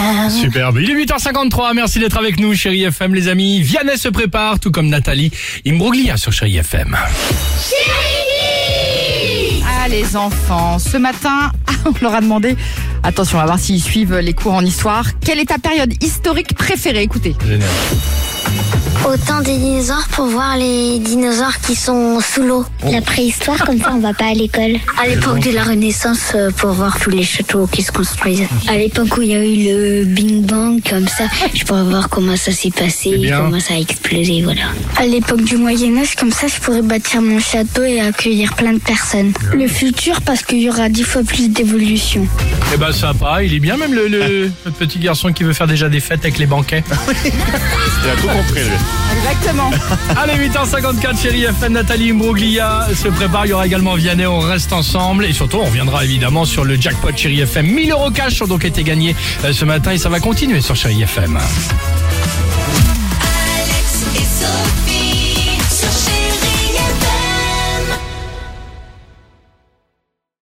rien. Superbe. Il est 8h53. Merci d'être avec nous, chérie FM, les amis. Vianney se prépare, tout comme Nathalie Imbroglia sur chérie FM. Ah les enfants, ce matin, on leur a demandé, attention, on va voir s'ils suivent les cours en histoire, quelle est ta période historique préférée? Écoutez. Génial. Au temps des dinosaures pour voir les dinosaures qui sont sous l'eau. La préhistoire, comme ça on va pas à l'école. À l'époque de la Renaissance euh, pour voir tous les châteaux qui se construisent. À l'époque où il y a eu le Bing Bang, comme ça, je pourrais voir comment ça s'est passé, bien. comment ça a explosé, voilà. À l'époque du Moyen Âge, comme ça, je pourrais bâtir mon château et accueillir plein de personnes. Le futur, parce qu'il y aura dix fois plus d'évolution. Eh ben sympa, il est bien même le, le- notre petit garçon qui veut faire déjà des fêtes avec les banquets. Il a tout compris, lui. Exactement. Allez, 8h54, chérie FM, Nathalie Imbroglia se prépare. Il y aura également Vianney, on reste ensemble. Et surtout, on reviendra évidemment sur le jackpot chérie FM. 1000 euros cash ont donc été gagnés euh, ce matin et ça va continuer sur chérie FM.